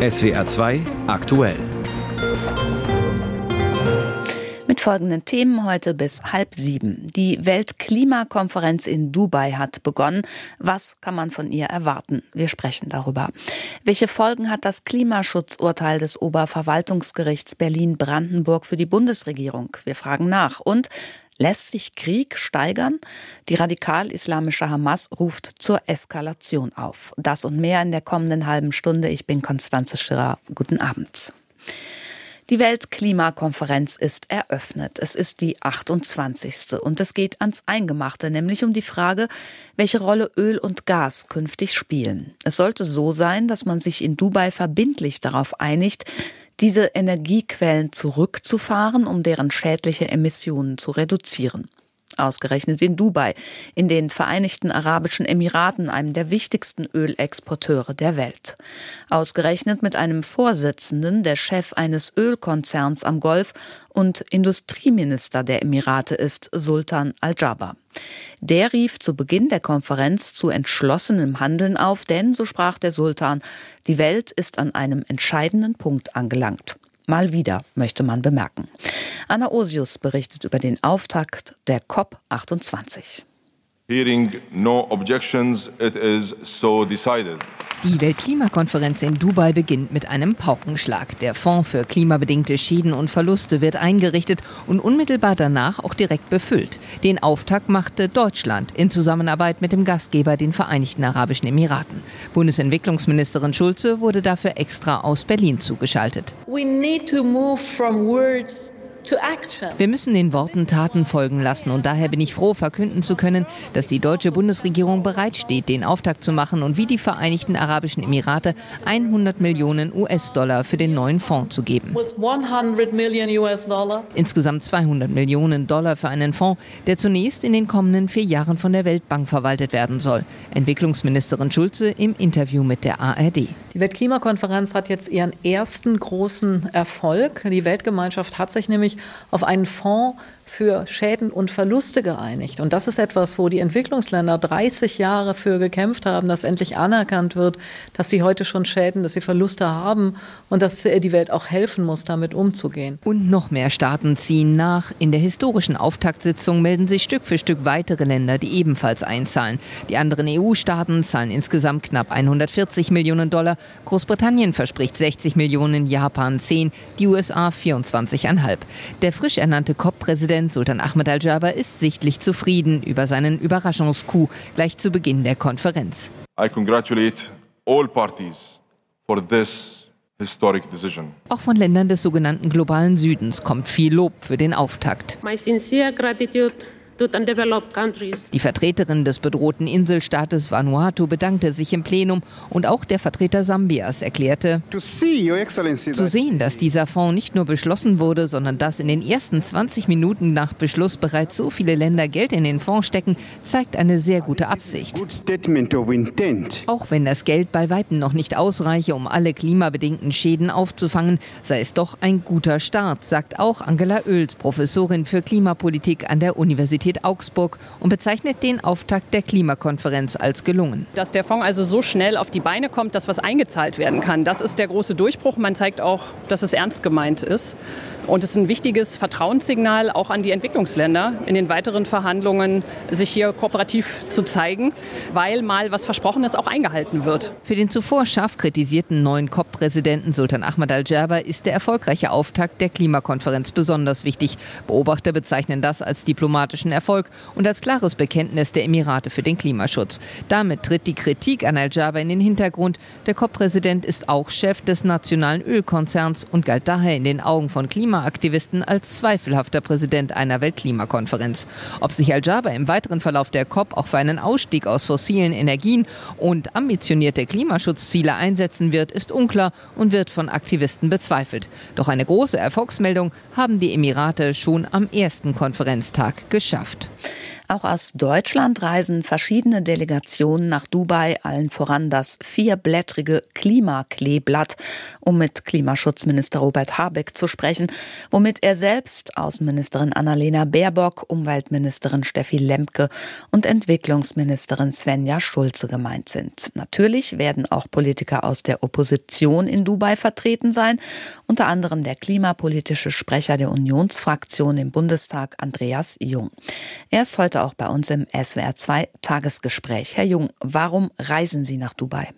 SWR 2 aktuell. Mit folgenden Themen heute bis halb sieben. Die Weltklimakonferenz in Dubai hat begonnen. Was kann man von ihr erwarten? Wir sprechen darüber. Welche Folgen hat das Klimaschutzurteil des Oberverwaltungsgerichts Berlin-Brandenburg für die Bundesregierung? Wir fragen nach. Und Lässt sich Krieg steigern? Die radikal-islamische Hamas ruft zur Eskalation auf. Das und mehr in der kommenden halben Stunde. Ich bin Konstanze Schirrer. Guten Abend. Die Weltklimakonferenz ist eröffnet. Es ist die 28. und es geht ans Eingemachte, nämlich um die Frage, welche Rolle Öl und Gas künftig spielen. Es sollte so sein, dass man sich in Dubai verbindlich darauf einigt, diese Energiequellen zurückzufahren, um deren schädliche Emissionen zu reduzieren. Ausgerechnet in Dubai, in den Vereinigten Arabischen Emiraten, einem der wichtigsten Ölexporteure der Welt. Ausgerechnet mit einem Vorsitzenden, der Chef eines Ölkonzerns am Golf und Industrieminister der Emirate ist, Sultan Al-Jaber. Der rief zu Beginn der Konferenz zu entschlossenem Handeln auf, denn, so sprach der Sultan, die Welt ist an einem entscheidenden Punkt angelangt. Mal wieder, möchte man bemerken. Anna Osius berichtet über den Auftakt der COP28. Hearing no objections, it is so decided. Die Weltklimakonferenz in Dubai beginnt mit einem Paukenschlag. Der Fonds für klimabedingte Schäden und Verluste wird eingerichtet und unmittelbar danach auch direkt befüllt. Den Auftakt machte Deutschland in Zusammenarbeit mit dem Gastgeber, den Vereinigten Arabischen Emiraten. Bundesentwicklungsministerin Schulze wurde dafür extra aus Berlin zugeschaltet. We need to move from words wir müssen den Worten Taten folgen lassen und daher bin ich froh, verkünden zu können, dass die deutsche Bundesregierung bereitsteht, den Auftakt zu machen und wie die Vereinigten Arabischen Emirate 100 Millionen US-Dollar für den neuen Fonds zu geben. Insgesamt 200 Millionen Dollar für einen Fonds, der zunächst in den kommenden vier Jahren von der Weltbank verwaltet werden soll. Entwicklungsministerin Schulze im Interview mit der ARD. Die Weltklimakonferenz hat jetzt ihren ersten großen Erfolg. Die Weltgemeinschaft hat sich nämlich auf einen Fonds für Schäden und Verluste geeinigt. Und das ist etwas, wo die Entwicklungsländer 30 Jahre für gekämpft haben, dass endlich anerkannt wird, dass sie heute schon Schäden, dass sie Verluste haben und dass die Welt auch helfen muss, damit umzugehen. Und noch mehr Staaten ziehen nach. In der historischen Auftaktsitzung melden sich Stück für Stück weitere Länder, die ebenfalls einzahlen. Die anderen EU-Staaten zahlen insgesamt knapp 140 Millionen Dollar. Großbritannien verspricht 60 Millionen, Japan 10, die USA 24,5. Der frisch ernannte COP-Präsident Präsident Sultan Ahmed Al-Jaber ist sichtlich zufrieden über seinen Überraschungscoup gleich zu Beginn der Konferenz. I congratulate all parties for this historic decision. Auch von Ländern des sogenannten globalen Südens kommt viel Lob für den Auftakt. My sincere gratitude die Vertreterin des bedrohten Inselstaates Vanuatu bedankte sich im Plenum und auch der Vertreter Sambias erklärte, zu sehen, dass dieser Fonds nicht nur beschlossen wurde, sondern dass in den ersten 20 Minuten nach Beschluss bereits so viele Länder Geld in den Fonds stecken, zeigt eine sehr gute Absicht. Auch wenn das Geld bei Weitem noch nicht ausreiche, um alle klimabedingten Schäden aufzufangen, sei es doch ein guter Start, sagt auch Angela Oels, Professorin für Klimapolitik an der Universität Universität Augsburg und bezeichnet den Auftakt der Klimakonferenz als gelungen. Dass der Fonds also so schnell auf die Beine kommt, dass was eingezahlt werden kann, das ist der große Durchbruch. Man zeigt auch, dass es ernst gemeint ist. Und es ist ein wichtiges Vertrauenssignal auch an die Entwicklungsländer in den weiteren Verhandlungen, sich hier kooperativ zu zeigen, weil mal was Versprochenes auch eingehalten wird. Für den zuvor scharf kritisierten neuen COP-Präsidenten Sultan Ahmad Al-Jaber ist der erfolgreiche Auftakt der Klimakonferenz besonders wichtig. Beobachter bezeichnen das als diplomatischen Erfolg und als klares Bekenntnis der Emirate für den Klimaschutz. Damit tritt die Kritik an Al-Jaber in den Hintergrund. Der COP-Präsident ist auch Chef des nationalen Ölkonzerns und galt daher in den Augen von Klima Klimaaktivisten als zweifelhafter Präsident einer Weltklimakonferenz. Ob sich Al-Jaber im weiteren Verlauf der COP auch für einen Ausstieg aus fossilen Energien und ambitionierte Klimaschutzziele einsetzen wird, ist unklar und wird von Aktivisten bezweifelt. Doch eine große Erfolgsmeldung haben die Emirate schon am ersten Konferenztag geschafft. Auch aus Deutschland reisen verschiedene Delegationen nach Dubai, allen voran das vierblättrige Klimakleeblatt, um mit Klimaschutzminister Robert Habeck zu sprechen, womit er selbst Außenministerin Annalena Baerbock, Umweltministerin Steffi Lemke und Entwicklungsministerin Svenja Schulze gemeint sind. Natürlich werden auch Politiker aus der Opposition in Dubai vertreten sein, unter anderem der klimapolitische Sprecher der Unionsfraktion im Bundestag Andreas Jung. Er ist heute auch bei uns im SWR 2 Tagesgespräch. Herr Jung, warum reisen Sie nach Dubai?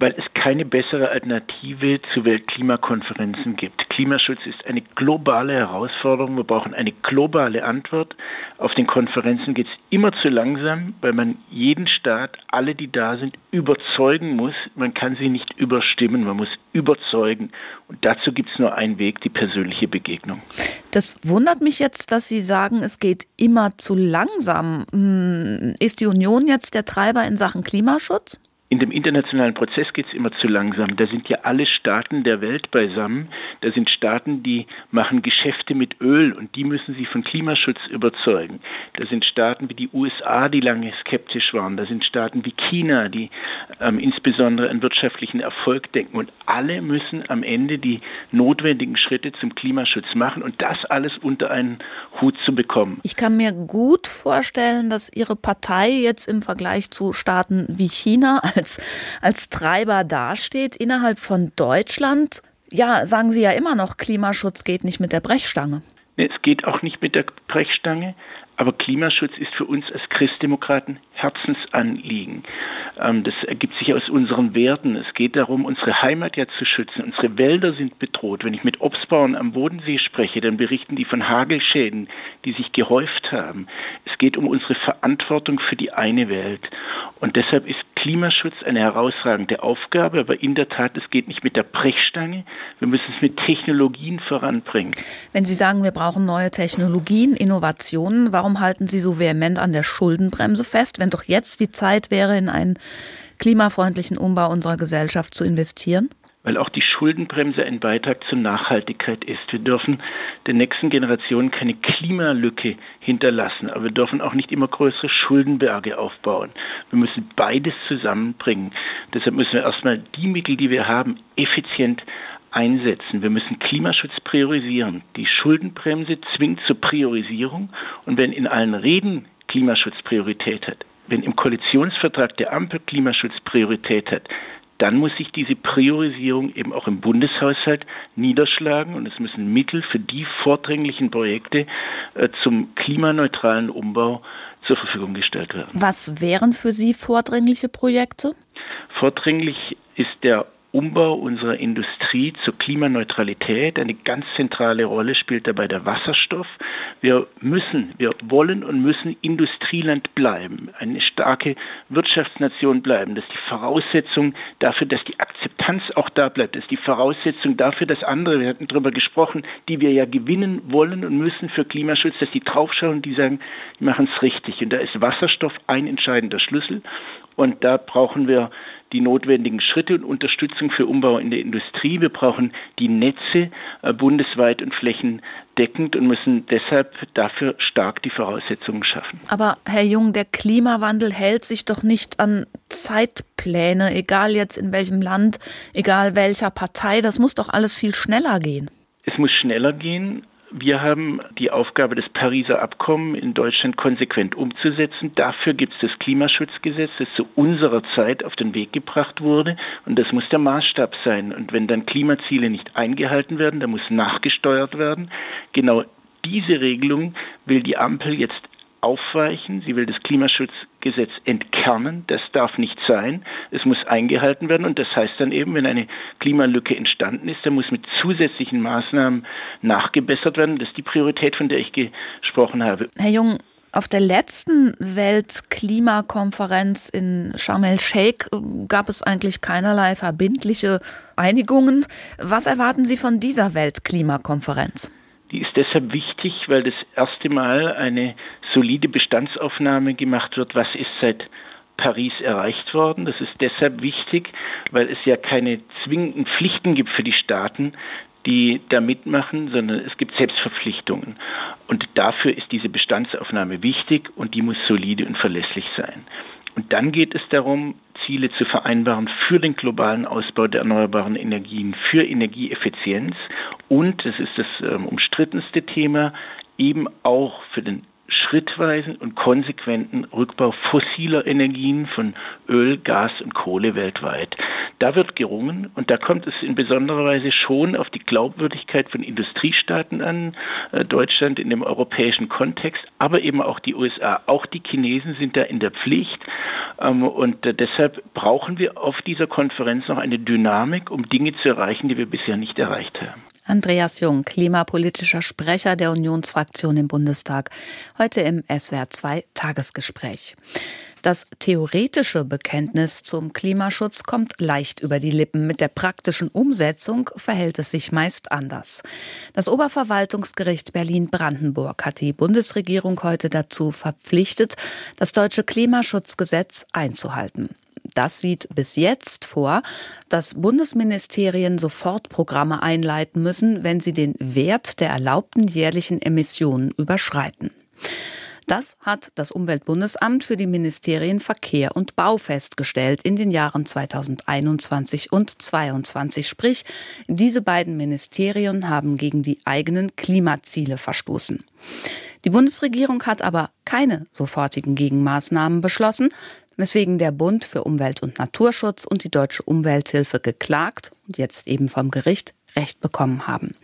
Weil es keine bessere Alternative zu Weltklimakonferenzen gibt. Klimaschutz ist eine globale Herausforderung. Wir brauchen eine globale Antwort. Auf den Konferenzen geht es immer zu langsam, weil man jeden Staat, alle, die da sind, überzeugen muss. Man kann sie nicht überstimmen, man muss überzeugen. Und dazu gibt es nur einen Weg, die persönliche Begegnung. Das wundert mich jetzt, dass Sie sagen, es geht immer zu langsam. Hm, ist die Union jetzt der Treiber in Sachen Klimaschutz? In dem internationalen Prozess geht es immer zu langsam. Da sind ja alle Staaten der Welt beisammen. Da sind Staaten, die machen Geschäfte mit Öl und die müssen sie von Klimaschutz überzeugen. Da sind Staaten wie die USA, die lange skeptisch waren. Da sind Staaten wie China, die ähm, insbesondere an wirtschaftlichen Erfolg denken. Und alle müssen am Ende die notwendigen Schritte zum Klimaschutz machen und das alles unter einen Hut zu bekommen. Ich kann mir gut vorstellen, dass Ihre Partei jetzt im Vergleich zu Staaten wie China als, als Treiber dasteht innerhalb von Deutschland. Ja, sagen Sie ja immer noch, Klimaschutz geht nicht mit der Brechstange. Es geht auch nicht mit der Brechstange. Aber Klimaschutz ist für uns als Christdemokraten Herzensanliegen. Ähm, das ergibt sich aus unseren Werten. Es geht darum, unsere Heimat ja zu schützen. Unsere Wälder sind bedroht. Wenn ich mit Obstbauern am Bodensee spreche, dann berichten die von Hagelschäden, die sich gehäuft haben. Es geht um unsere Verantwortung für die eine Welt. Und deshalb ist Klimaschutz eine herausragende Aufgabe, aber in der Tat, es geht nicht mit der Brechstange. Wir müssen es mit Technologien voranbringen. Wenn Sie sagen, wir brauchen neue Technologien, Innovationen, warum halten Sie so vehement an der Schuldenbremse fest, wenn doch jetzt die Zeit wäre, in einen klimafreundlichen Umbau unserer Gesellschaft zu investieren? weil auch die Schuldenbremse ein Beitrag zur Nachhaltigkeit ist. Wir dürfen den nächsten Generationen keine Klimalücke hinterlassen, aber wir dürfen auch nicht immer größere Schuldenberge aufbauen. Wir müssen beides zusammenbringen. Deshalb müssen wir erstmal die Mittel, die wir haben, effizient einsetzen. Wir müssen Klimaschutz priorisieren. Die Schuldenbremse zwingt zur Priorisierung und wenn in allen Reden Klimaschutz Priorität hat, wenn im Koalitionsvertrag der Ampel Klimaschutz Priorität hat, dann muss sich diese Priorisierung eben auch im Bundeshaushalt niederschlagen und es müssen Mittel für die vordringlichen Projekte äh, zum klimaneutralen Umbau zur Verfügung gestellt werden. Was wären für Sie vordringliche Projekte? Vordringlich ist der Umbau unserer Industrie zur Klimaneutralität. Eine ganz zentrale Rolle spielt dabei der Wasserstoff. Wir müssen, wir wollen und müssen Industrieland bleiben, eine starke Wirtschaftsnation bleiben. Das ist die Voraussetzung dafür, dass die Akzeptanz auch da bleibt. Das ist die Voraussetzung dafür, dass andere, wir hatten darüber gesprochen, die wir ja gewinnen wollen und müssen für Klimaschutz, dass die draufschauen und die sagen, die machen es richtig. Und da ist Wasserstoff ein entscheidender Schlüssel. Und da brauchen wir die notwendigen Schritte und Unterstützung für Umbau in der Industrie. Wir brauchen die Netze äh, bundesweit und flächendeckend und müssen deshalb dafür stark die Voraussetzungen schaffen. Aber Herr Jung, der Klimawandel hält sich doch nicht an Zeitpläne, egal jetzt in welchem Land, egal welcher Partei. Das muss doch alles viel schneller gehen. Es muss schneller gehen, wir haben die Aufgabe, das Pariser Abkommen in Deutschland konsequent umzusetzen. Dafür gibt es das Klimaschutzgesetz, das zu unserer Zeit auf den Weg gebracht wurde. Und das muss der Maßstab sein. Und wenn dann Klimaziele nicht eingehalten werden, dann muss nachgesteuert werden. Genau diese Regelung will die Ampel jetzt aufweichen. Sie will das Klimaschutzgesetz entkernen. Das darf nicht sein. Es muss eingehalten werden. Und das heißt dann eben, wenn eine Klimalücke entstanden ist, dann muss mit zusätzlichen Maßnahmen nachgebessert werden. Das ist die Priorität, von der ich gesprochen habe. Herr Jung, auf der letzten Weltklimakonferenz in Sharm el-Sheikh gab es eigentlich keinerlei verbindliche Einigungen. Was erwarten Sie von dieser Weltklimakonferenz? Die ist deshalb wichtig, weil das erste Mal eine solide Bestandsaufnahme gemacht wird, was ist seit Paris erreicht worden. Das ist deshalb wichtig, weil es ja keine zwingenden Pflichten gibt für die Staaten, die da mitmachen, sondern es gibt Selbstverpflichtungen. Und dafür ist diese Bestandsaufnahme wichtig und die muss solide und verlässlich sein. Und dann geht es darum, Ziele zu vereinbaren für den globalen Ausbau der erneuerbaren Energien, für Energieeffizienz und, das ist das ähm, umstrittenste Thema, eben auch für den schrittweisen und konsequenten Rückbau fossiler Energien von Öl, Gas und Kohle weltweit. Da wird gerungen und da kommt es in besonderer Weise schon auf die Glaubwürdigkeit von Industriestaaten an, äh, Deutschland in dem europäischen Kontext, aber eben auch die USA. Auch die Chinesen sind da in der Pflicht ähm, und äh, deshalb brauchen wir auf dieser Konferenz noch eine Dynamik, um Dinge zu erreichen, die wir bisher nicht erreicht haben. Andreas Jung, klimapolitischer Sprecher der Unionsfraktion im Bundestag, heute im SWR 2 Tagesgespräch. Das theoretische Bekenntnis zum Klimaschutz kommt leicht über die Lippen. Mit der praktischen Umsetzung verhält es sich meist anders. Das Oberverwaltungsgericht Berlin-Brandenburg hat die Bundesregierung heute dazu verpflichtet, das deutsche Klimaschutzgesetz einzuhalten. Das sieht bis jetzt vor, dass Bundesministerien sofort Programme einleiten müssen, wenn sie den Wert der erlaubten jährlichen Emissionen überschreiten. Das hat das Umweltbundesamt für die Ministerien Verkehr und Bau festgestellt in den Jahren 2021 und 2022. Sprich, diese beiden Ministerien haben gegen die eigenen Klimaziele verstoßen. Die Bundesregierung hat aber keine sofortigen Gegenmaßnahmen beschlossen, weswegen der Bund für Umwelt und Naturschutz und die Deutsche Umwelthilfe geklagt und jetzt eben vom Gericht Recht bekommen haben.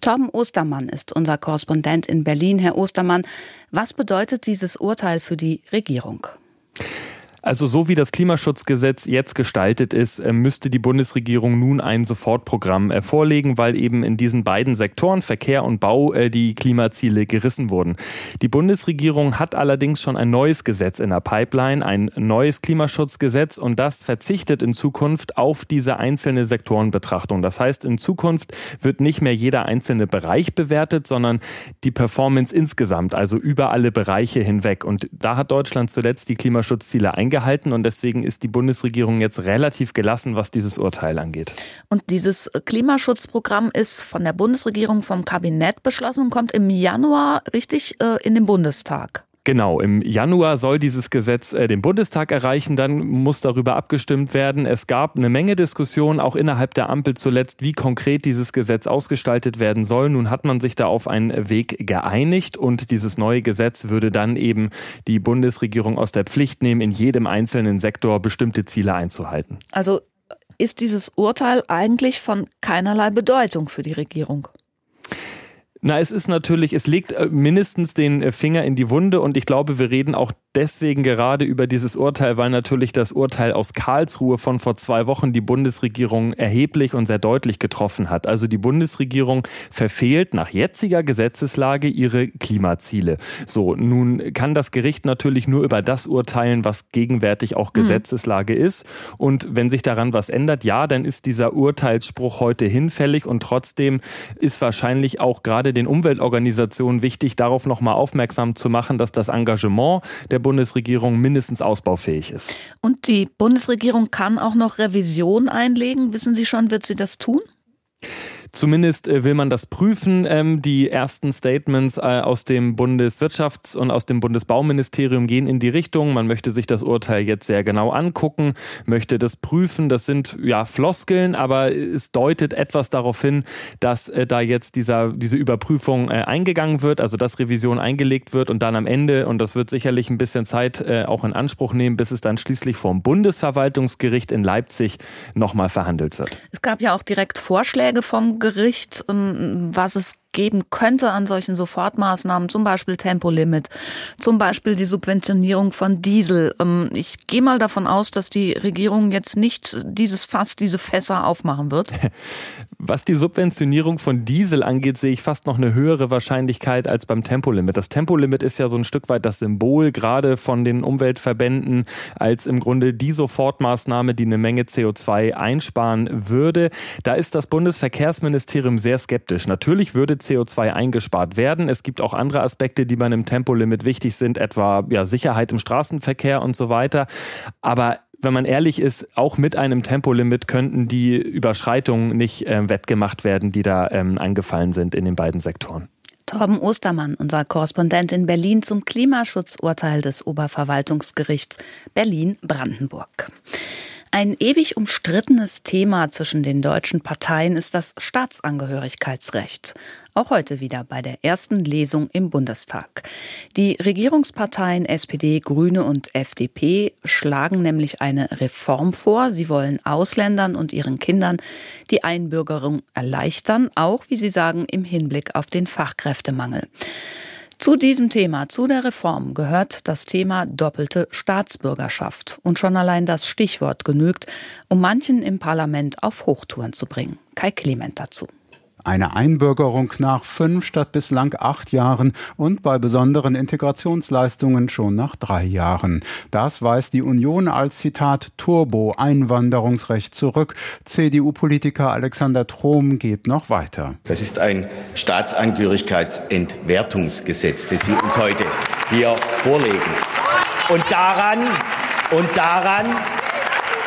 Torben Ostermann ist unser Korrespondent in Berlin. Herr Ostermann, was bedeutet dieses Urteil für die Regierung? Also so wie das Klimaschutzgesetz jetzt gestaltet ist, äh, müsste die Bundesregierung nun ein Sofortprogramm äh, vorlegen, weil eben in diesen beiden Sektoren Verkehr und Bau äh, die Klimaziele gerissen wurden. Die Bundesregierung hat allerdings schon ein neues Gesetz in der Pipeline, ein neues Klimaschutzgesetz und das verzichtet in Zukunft auf diese einzelne Sektorenbetrachtung. Das heißt, in Zukunft wird nicht mehr jeder einzelne Bereich bewertet, sondern die Performance insgesamt, also über alle Bereiche hinweg. Und da hat Deutschland zuletzt die Klimaschutzziele eingeführt eingehalten und deswegen ist die Bundesregierung jetzt relativ gelassen, was dieses Urteil angeht. Und dieses Klimaschutzprogramm ist von der Bundesregierung vom Kabinett beschlossen und kommt im Januar richtig äh, in den Bundestag. Genau, im Januar soll dieses Gesetz äh, den Bundestag erreichen, dann muss darüber abgestimmt werden. Es gab eine Menge Diskussionen, auch innerhalb der Ampel zuletzt, wie konkret dieses Gesetz ausgestaltet werden soll. Nun hat man sich da auf einen Weg geeinigt und dieses neue Gesetz würde dann eben die Bundesregierung aus der Pflicht nehmen, in jedem einzelnen Sektor bestimmte Ziele einzuhalten. Also ist dieses Urteil eigentlich von keinerlei Bedeutung für die Regierung? Na, es ist natürlich, es legt äh, mindestens den äh, Finger in die Wunde und ich glaube, wir reden auch deswegen gerade über dieses Urteil, weil natürlich das Urteil aus Karlsruhe von vor zwei Wochen die Bundesregierung erheblich und sehr deutlich getroffen hat. Also die Bundesregierung verfehlt nach jetziger Gesetzeslage ihre Klimaziele. So, nun kann das Gericht natürlich nur über das urteilen, was gegenwärtig auch mhm. Gesetzeslage mhm. ist. Und wenn sich daran was ändert, ja, dann ist dieser Urteilsspruch heute hinfällig und trotzdem ist wahrscheinlich auch gerade den Umweltorganisationen wichtig, darauf nochmal aufmerksam zu machen, dass das Engagement der Bundesregierung mindestens ausbaufähig ist. Und die Bundesregierung kann auch noch Revision einlegen. Wissen Sie schon, wird sie das tun? Zumindest äh, will man das prüfen. Ähm, die ersten Statements äh, aus dem Bundeswirtschafts- und aus dem Bundesbauministerium gehen in die Richtung. Man möchte sich das Urteil jetzt sehr genau angucken, möchte das prüfen. Das sind ja Floskeln, aber es deutet etwas darauf hin, dass äh, da jetzt dieser, diese Überprüfung eingegangen wird, also dass Revision eingelegt wird und dann am Ende, und das wird sicherlich ein bisschen Zeit auch in Anspruch nehmen, bis es dann schließlich vom Bundesverwaltungsgericht in Leipzig nochmal verhandelt wird. Es gab ja auch direkt Vorschläge vom Gericht, was es geben könnte an solchen Sofortmaßnahmen, zum Beispiel Tempolimit, zum Beispiel die Subventionierung von Diesel. Ähm, ich gehe mal davon aus, dass die Regierung jetzt nicht dieses Fass, diese Fässer aufmachen wird. Was die Subventionierung von Diesel angeht, sehe ich fast noch eine höhere Wahrscheinlichkeit als beim Tempolimit. Das Tempolimit ist ja so ein Stück weit das Symbol gerade von den Umweltverbänden als im Grunde die Sofortmaßnahme, die eine Menge CO2 einsparen würde. Da ist das Bundesverkehrsministerium sehr skeptisch. Natürlich würde CO2 eingespart werden. Es gibt auch andere Aspekte, die bei einem Tempolimit wichtig sind, etwa ja, Sicherheit im Straßenverkehr und so weiter. Aber wenn man ehrlich ist, auch mit einem Tempolimit könnten die Überschreitungen nicht äh, wettgemacht werden, die da ähm, angefallen sind in den beiden Sektoren. Torben Ostermann, unser Korrespondent in Berlin zum Klimaschutzurteil des Oberverwaltungsgerichts Berlin-Brandenburg. Ein ewig umstrittenes Thema zwischen den deutschen Parteien ist das Staatsangehörigkeitsrecht. Auch heute wieder bei der ersten Lesung im Bundestag. Die Regierungsparteien SPD, Grüne und FDP schlagen nämlich eine Reform vor. Sie wollen Ausländern und ihren Kindern die Einbürgerung erleichtern, auch, wie sie sagen, im Hinblick auf den Fachkräftemangel. Zu diesem Thema, zu der Reform, gehört das Thema doppelte Staatsbürgerschaft. Und schon allein das Stichwort genügt, um manchen im Parlament auf Hochtouren zu bringen. Kai Clement dazu. Eine Einbürgerung nach fünf statt bislang acht Jahren und bei besonderen Integrationsleistungen schon nach drei Jahren. Das weist die Union als Zitat Turbo-Einwanderungsrecht zurück. CDU-Politiker Alexander Trom geht noch weiter. Das ist ein Staatsangehörigkeitsentwertungsgesetz, das Sie uns heute hier vorlegen. Und daran, und daran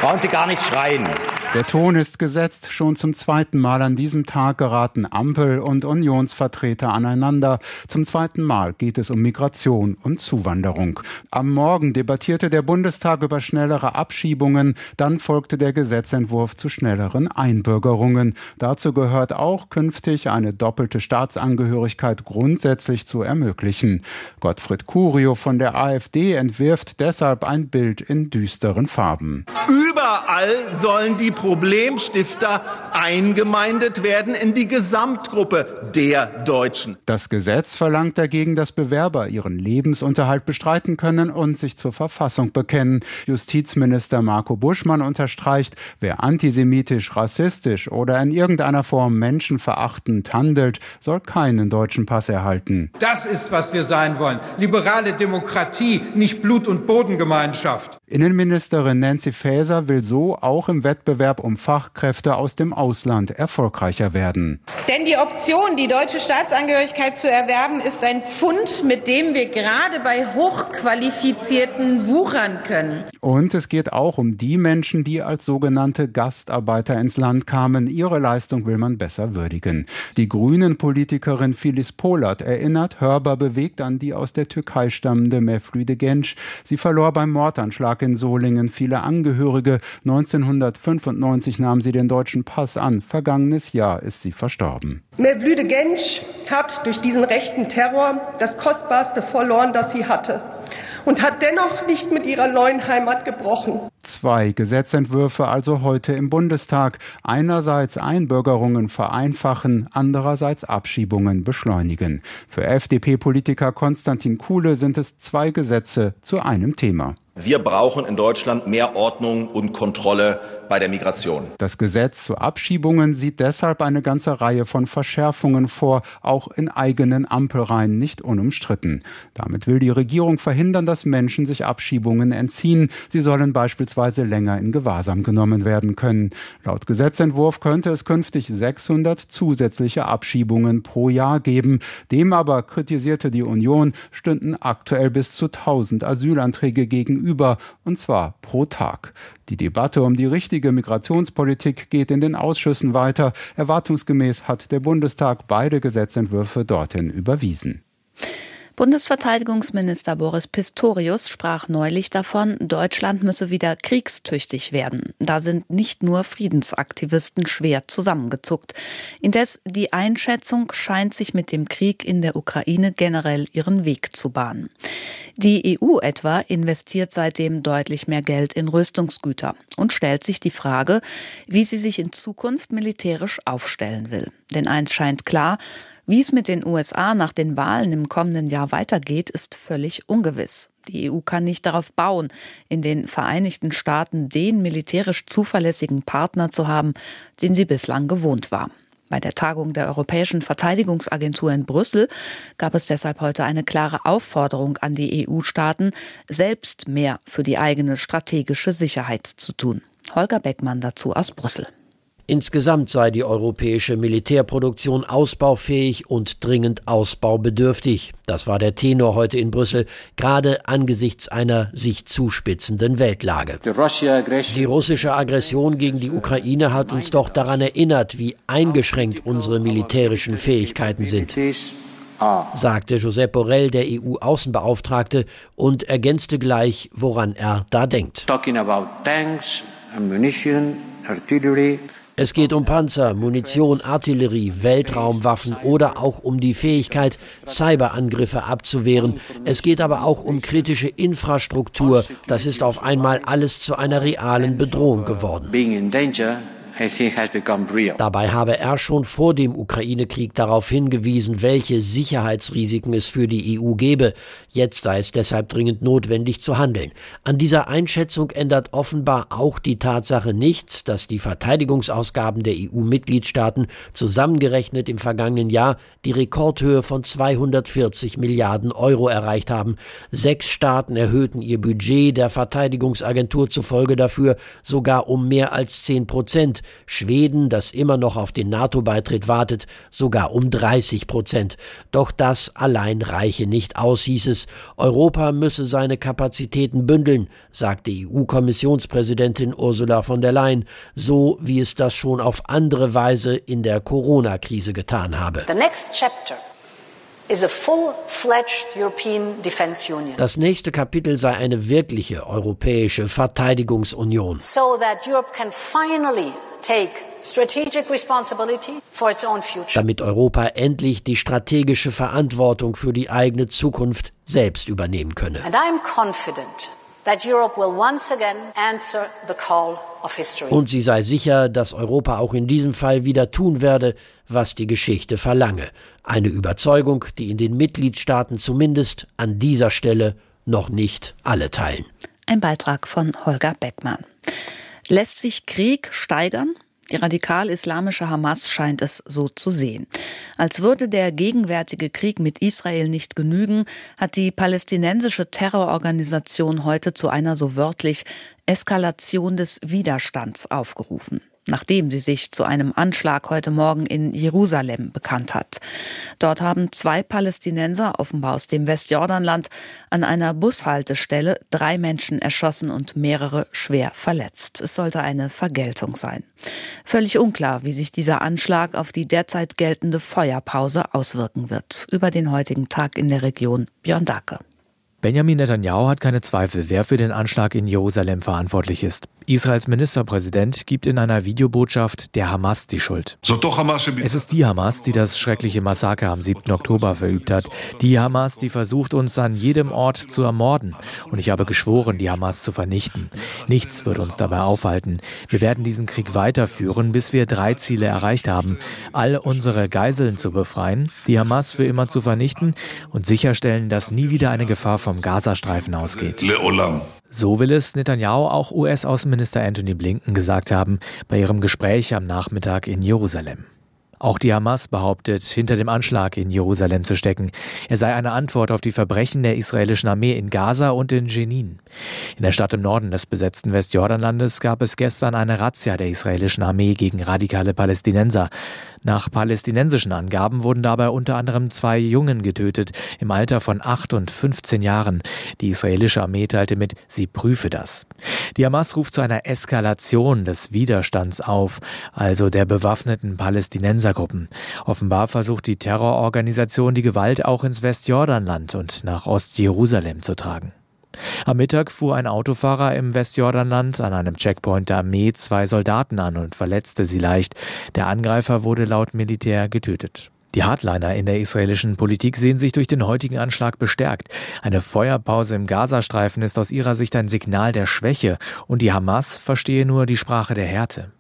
brauchen Sie gar nicht schreien. Der Ton ist gesetzt. Schon zum zweiten Mal an diesem Tag geraten Ampel und Unionsvertreter aneinander. Zum zweiten Mal geht es um Migration und Zuwanderung. Am Morgen debattierte der Bundestag über schnellere Abschiebungen. Dann folgte der Gesetzentwurf zu schnelleren Einbürgerungen. Dazu gehört auch künftig eine doppelte Staatsangehörigkeit grundsätzlich zu ermöglichen. Gottfried Curio von der AfD entwirft deshalb ein Bild in düsteren Farben. Überall sollen die Problemstifter eingemeindet werden in die Gesamtgruppe der Deutschen. Das Gesetz verlangt dagegen, dass Bewerber ihren Lebensunterhalt bestreiten können und sich zur Verfassung bekennen. Justizminister Marco Buschmann unterstreicht, wer antisemitisch, rassistisch oder in irgendeiner Form menschenverachtend handelt, soll keinen deutschen Pass erhalten. Das ist, was wir sein wollen. Liberale Demokratie, nicht Blut- und Bodengemeinschaft. Innenministerin Nancy Faeser will so auch im Wettbewerb Wettbewerb um Fachkräfte aus dem Ausland erfolgreicher werden. Denn die Option, die deutsche Staatsangehörigkeit zu erwerben, ist ein Pfund, mit dem wir gerade bei Hochqualifizierten wuchern können. Und es geht auch um die Menschen, die als sogenannte Gastarbeiter ins Land kamen. Ihre Leistung will man besser würdigen. Die Grünen-Politikerin Phyllis Polat erinnert hörbar bewegt an die aus der Türkei stammende Mevlüde Genç. Sie verlor beim Mordanschlag in Solingen viele Angehörige. 1995 1990 nahm sie den deutschen Pass an. Vergangenes Jahr ist sie verstorben. Mevlüde Gensch hat durch diesen rechten Terror das Kostbarste verloren, das sie hatte und hat dennoch nicht mit ihrer neuen Heimat gebrochen. Zwei Gesetzentwürfe also heute im Bundestag. Einerseits Einbürgerungen vereinfachen, andererseits Abschiebungen beschleunigen. Für FDP-Politiker Konstantin Kuhle sind es zwei Gesetze zu einem Thema. Wir brauchen in Deutschland mehr Ordnung und Kontrolle bei der Migration. Das Gesetz zu Abschiebungen sieht deshalb eine ganze Reihe von Verschärfungen vor, auch in eigenen Ampelreihen nicht unumstritten. Damit will die Regierung verhindern, dass Menschen sich Abschiebungen entziehen. Sie sollen beispielsweise länger in Gewahrsam genommen werden können. Laut Gesetzentwurf könnte es künftig 600 zusätzliche Abschiebungen pro Jahr geben. Dem aber, kritisierte die Union, stünden aktuell bis zu 1000 Asylanträge gegenüber gegenüber, und zwar pro Tag. Die Debatte um die richtige Migrationspolitik geht in den Ausschüssen weiter. Erwartungsgemäß hat der Bundestag beide Gesetzentwürfe dorthin überwiesen. Bundesverteidigungsminister Boris Pistorius sprach neulich davon, Deutschland müsse wieder kriegstüchtig werden. Da sind nicht nur Friedensaktivisten schwer zusammengezuckt. Indes die Einschätzung scheint sich mit dem Krieg in der Ukraine generell ihren Weg zu bahnen. Die EU etwa investiert seitdem deutlich mehr Geld in Rüstungsgüter und stellt sich die Frage, wie sie sich in Zukunft militärisch aufstellen will. Denn eins scheint klar, wie es mit den USA nach den Wahlen im kommenden Jahr weitergeht, ist völlig ungewiss. Die EU kann nicht darauf bauen, in den Vereinigten Staaten den militärisch zuverlässigen Partner zu haben, den sie bislang gewohnt war. Bei der Tagung der Europäischen Verteidigungsagentur in Brüssel gab es deshalb heute eine klare Aufforderung an die EU-Staaten, selbst mehr für die eigene strategische Sicherheit zu tun. Holger Beckmann dazu aus Brüssel. Insgesamt sei die europäische Militärproduktion ausbaufähig und dringend ausbaubedürftig. Das war der Tenor heute in Brüssel, gerade angesichts einer sich zuspitzenden Weltlage. Die russische Aggression gegen die Ukraine hat uns doch daran erinnert, wie eingeschränkt unsere militärischen Fähigkeiten sind sagte Josep Borrell, der EU-Außenbeauftragte, und ergänzte gleich, woran er da denkt. Es geht um Panzer, Munition, Artillerie, Weltraumwaffen oder auch um die Fähigkeit, Cyberangriffe abzuwehren. Es geht aber auch um kritische Infrastruktur. Das ist auf einmal alles zu einer realen Bedrohung geworden. Dabei habe er schon vor dem Ukraine-Krieg darauf hingewiesen, welche Sicherheitsrisiken es für die EU gebe. Jetzt sei es deshalb dringend notwendig zu handeln. An dieser Einschätzung ändert offenbar auch die Tatsache nichts, dass die Verteidigungsausgaben der EU-Mitgliedstaaten zusammengerechnet im vergangenen Jahr die Rekordhöhe von 240 Milliarden Euro erreicht haben. Sechs Staaten erhöhten ihr Budget der Verteidigungsagentur zufolge dafür sogar um mehr als 10 Prozent. Schweden, das immer noch auf den NATO-Beitritt wartet, sogar um 30 Prozent. Doch das allein reiche nicht aus, hieß es. Europa müsse seine Kapazitäten bündeln, sagte EU-Kommissionspräsidentin Ursula von der Leyen, so wie es das schon auf andere Weise in der Corona-Krise getan habe. The next chapter das nächste Kapitel sei eine wirkliche europäische Verteidigungsunion. So that Europe can finally damit Europa endlich die strategische Verantwortung für die eigene Zukunft selbst übernehmen könne. Und sie sei sicher, dass Europa auch in diesem Fall wieder tun werde, was die Geschichte verlange. Eine Überzeugung, die in den Mitgliedstaaten zumindest an dieser Stelle noch nicht alle teilen. Ein Beitrag von Holger Beckmann. Lässt sich Krieg steigern? Die radikal-islamische Hamas scheint es so zu sehen. Als würde der gegenwärtige Krieg mit Israel nicht genügen, hat die palästinensische Terrororganisation heute zu einer so wörtlich Eskalation des Widerstands aufgerufen nachdem sie sich zu einem Anschlag heute Morgen in Jerusalem bekannt hat. Dort haben zwei Palästinenser, offenbar aus dem Westjordanland, an einer Bushaltestelle drei Menschen erschossen und mehrere schwer verletzt. Es sollte eine Vergeltung sein. Völlig unklar, wie sich dieser Anschlag auf die derzeit geltende Feuerpause auswirken wird. Über den heutigen Tag in der Region Björn Dacke. Benjamin Netanyahu hat keine Zweifel, wer für den Anschlag in Jerusalem verantwortlich ist. Israels Ministerpräsident gibt in einer Videobotschaft der Hamas die Schuld. Es ist die Hamas, die das schreckliche Massaker am 7. Oktober verübt hat. Die Hamas, die versucht, uns an jedem Ort zu ermorden. Und ich habe geschworen, die Hamas zu vernichten. Nichts wird uns dabei aufhalten. Wir werden diesen Krieg weiterführen, bis wir drei Ziele erreicht haben. All unsere Geiseln zu befreien, die Hamas für immer zu vernichten und sicherstellen, dass nie wieder eine Gefahr vom Gazastreifen ausgeht. So will es Netanyahu auch US-Außenminister Anthony Blinken gesagt haben bei ihrem Gespräch am Nachmittag in Jerusalem. Auch die Hamas behauptet, hinter dem Anschlag in Jerusalem zu stecken. Er sei eine Antwort auf die Verbrechen der israelischen Armee in Gaza und in Jenin. In der Stadt im Norden des besetzten Westjordanlandes gab es gestern eine Razzia der israelischen Armee gegen radikale Palästinenser. Nach palästinensischen Angaben wurden dabei unter anderem zwei Jungen getötet, im Alter von acht und 15 Jahren. Die israelische Armee teilte mit, sie prüfe das. Die Hamas ruft zu einer Eskalation des Widerstands auf, also der bewaffneten Palästinensergruppen. Offenbar versucht die Terrororganisation die Gewalt auch ins Westjordanland und nach Ostjerusalem zu tragen. Am Mittag fuhr ein Autofahrer im Westjordanland an einem Checkpoint der Armee zwei Soldaten an und verletzte sie leicht. Der Angreifer wurde laut Militär getötet. Die Hardliner in der israelischen Politik sehen sich durch den heutigen Anschlag bestärkt. Eine Feuerpause im Gazastreifen ist aus ihrer Sicht ein Signal der Schwäche und die Hamas verstehe nur die Sprache der Härte.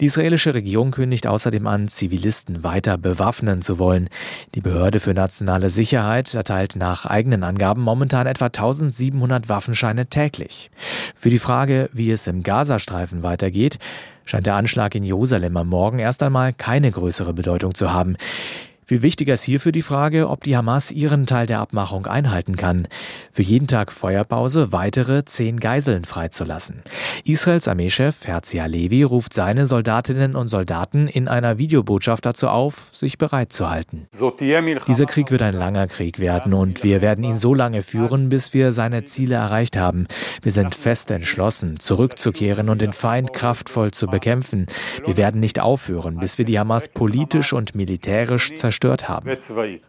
Die israelische Regierung kündigt außerdem an, Zivilisten weiter bewaffnen zu wollen. Die Behörde für nationale Sicherheit erteilt nach eigenen Angaben momentan etwa 1700 Waffenscheine täglich. Für die Frage, wie es im Gazastreifen weitergeht, scheint der Anschlag in Jerusalem am Morgen erst einmal keine größere Bedeutung zu haben. Viel wichtiger ist hierfür die Frage, ob die Hamas ihren Teil der Abmachung einhalten kann. Für jeden Tag Feuerpause weitere zehn Geiseln freizulassen. Israels Armeechef Herzia Levi ruft seine Soldatinnen und Soldaten in einer Videobotschaft dazu auf, sich bereit zu halten. Dieser Krieg wird ein langer Krieg werden und wir werden ihn so lange führen, bis wir seine Ziele erreicht haben. Wir sind fest entschlossen, zurückzukehren und den Feind kraftvoll zu bekämpfen. Wir werden nicht aufhören, bis wir die Hamas politisch und militärisch zerstören zerstört haben.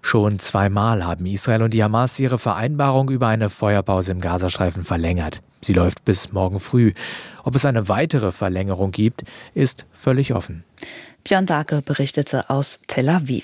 Schon zweimal haben Israel und die Hamas ihre Vereinbarung über eine Feuerpause im Gazastreifen verlängert. Sie läuft bis morgen früh. Ob es eine weitere Verlängerung gibt, ist völlig offen. Björn Dake berichtete aus Tel Aviv.